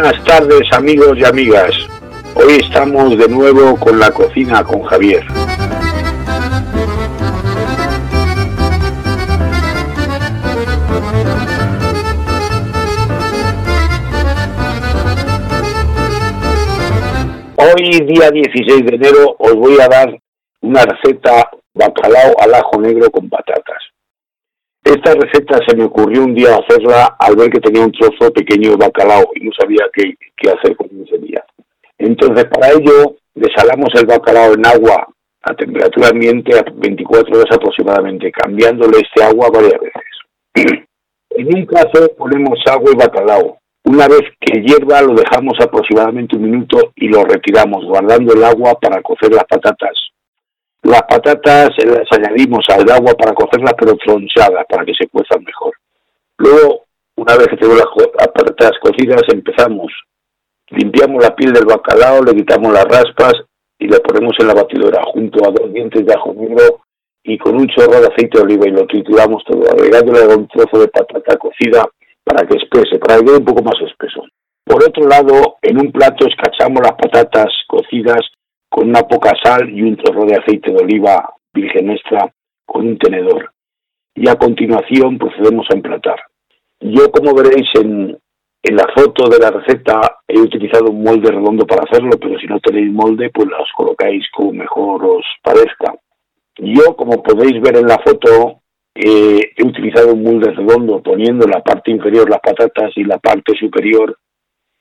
Buenas tardes amigos y amigas. Hoy estamos de nuevo con la cocina con Javier. Hoy, día 16 de enero, os voy a dar una receta bacalao al ajo negro con patatas. Esta receta se me ocurrió un día hacerla al ver que tenía un trozo pequeño de bacalao y no sabía qué, hacer con ese día. Entonces, para ello, desalamos el bacalao en agua a temperatura ambiente a 24 horas aproximadamente, cambiándole este agua varias veces. en un caso ponemos agua y bacalao. Una vez que hierva lo dejamos aproximadamente un minuto y lo retiramos, guardando el agua para cocer las patatas. Las patatas las añadimos al agua para cocerlas pero tronchadas para que se cuezan mejor. Luego, una vez que tenemos las patatas cocidas, empezamos. Limpiamos la piel del bacalao, le quitamos las raspas y le ponemos en la batidora junto a dos dientes de ajo negro y con un chorro de aceite de oliva y lo trituramos todo, agregándole un trozo de patata cocida para que espese, para que quede un poco más espeso. Por otro lado, en un plato escachamos las patatas cocidas con una poca sal y un chorro de aceite de oliva virgen extra con un tenedor. Y a continuación procedemos a emplatar. Yo, como veréis en, en la foto de la receta, he utilizado un molde redondo para hacerlo, pero si no tenéis molde, pues las colocáis como mejor os parezca. Yo, como podéis ver en la foto, eh, he utilizado un molde redondo poniendo en la parte inferior las patatas y la parte superior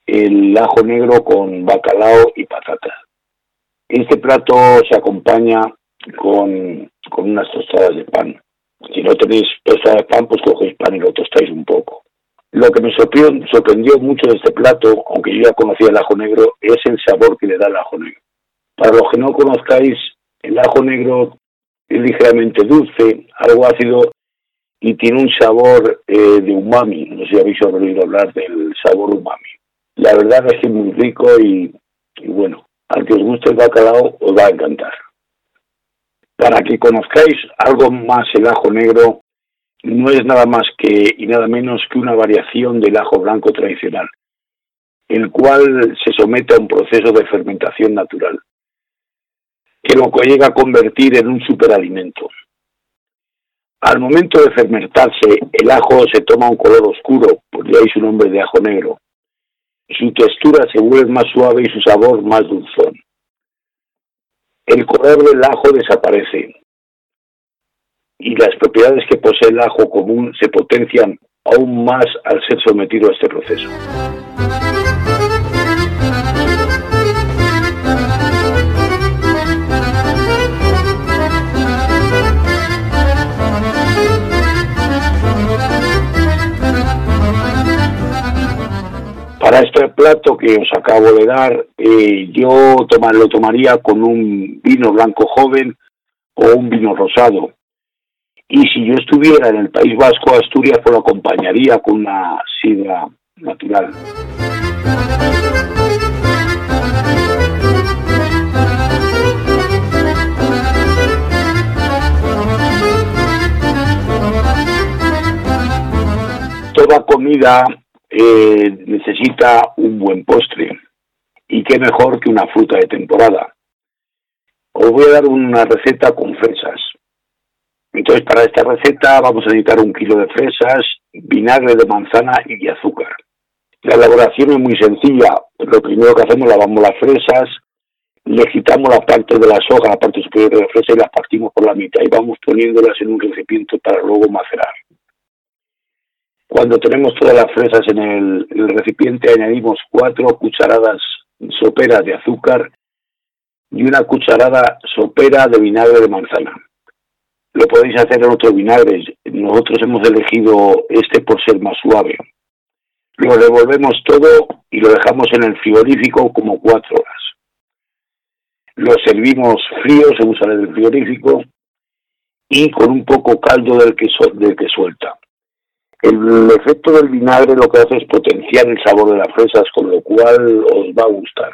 el ajo negro con bacalao y patatas. Este plato se acompaña con, con unas tostadas de pan. Si no tenéis tostadas de pan, pues cogéis pan y lo tostáis un poco. Lo que me sorprendió, mucho de este plato, aunque yo ya conocía el ajo negro, es el sabor que le da el ajo negro. Para los que no conozcáis, el ajo negro es ligeramente dulce, algo ácido y tiene un sabor eh, de umami. No sé si habéis oído hablar del sabor umami. La verdad es que es muy rico y, bueno, al que os guste el bacalao os va a encantar. Para que conozcáis algo más el ajo negro, no es nada más que y nada menos que una variación del ajo blanco tradicional, el cual se somete a un proceso de fermentación natural que lo llega a convertir en un superalimento. Al momento de fermentarse, el ajo se toma un color oscuro, por ahí su nombre de ajo negro. Su textura se vuelve más suave y su sabor más dulzón. El color del ajo desaparece y las propiedades que posee el ajo común se potencian aún más al ser sometido a este proceso. Para este plato que os acabo de dar, eh, yo lo tomaría con un vino blanco joven o un vino rosado. Y si yo estuviera en el País Vasco, Asturias, pues lo acompañaría con una sidra natural. Toda comida eh, necesita un buen postre. Y qué mejor que una fruta de temporada. Os voy a dar una receta con fresas. Entonces, para esta receta vamos a necesitar un kilo de fresas, vinagre de manzana y azúcar. La elaboración es muy sencilla. Lo primero que hacemos, lavamos las fresas, le quitamos la parte de la soja, la parte superior de la fresa y las partimos por la mitad y vamos poniéndolas en un recipiente para luego macerar. Cuando tenemos todas las fresas en el, recipiente, añadimos cuatro cucharadas soperas de azúcar y una cucharada sopera de vinagre de manzana. Lo podéis hacer en otros vinagres. Nosotros hemos elegido este por ser más suave. Lo revolvemos todo y lo dejamos en el frigorífico como cuatro horas. Lo servimos frío según sale del frigorífico y con un poco caldo del que, del que suelta. El efecto del vinagre lo que hace es potenciar el sabor de las fresas, con lo cual os va a gustar.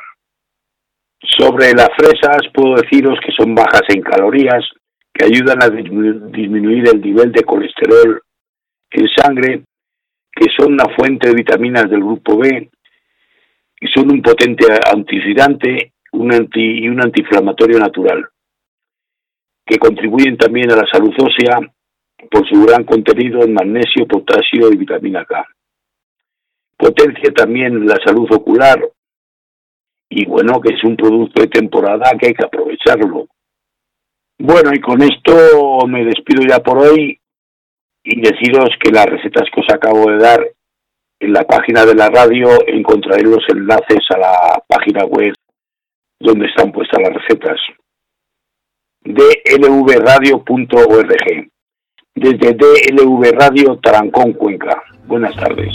Sobre las fresas puedo deciros que son bajas en calorías, que ayudan a disminuir el nivel de colesterol en sangre, que son una fuente de vitaminas del grupo B, y son un potente antioxidante un anti, y un antiinflamatorio natural, que contribuyen también a la salud ósea por su gran contenido en magnesio, potasio y vitamina K. Potencia también la salud ocular y bueno, que es un producto de temporada que hay que aprovecharlo. Bueno, y con esto me despido ya por hoy y deciros que las recetas que os acabo de dar en la página de la radio encontraréis los enlaces a la página web donde están puestas las recetas dlvradio.org desde DLV Radio Tarancón Cuenca. Buenas tardes.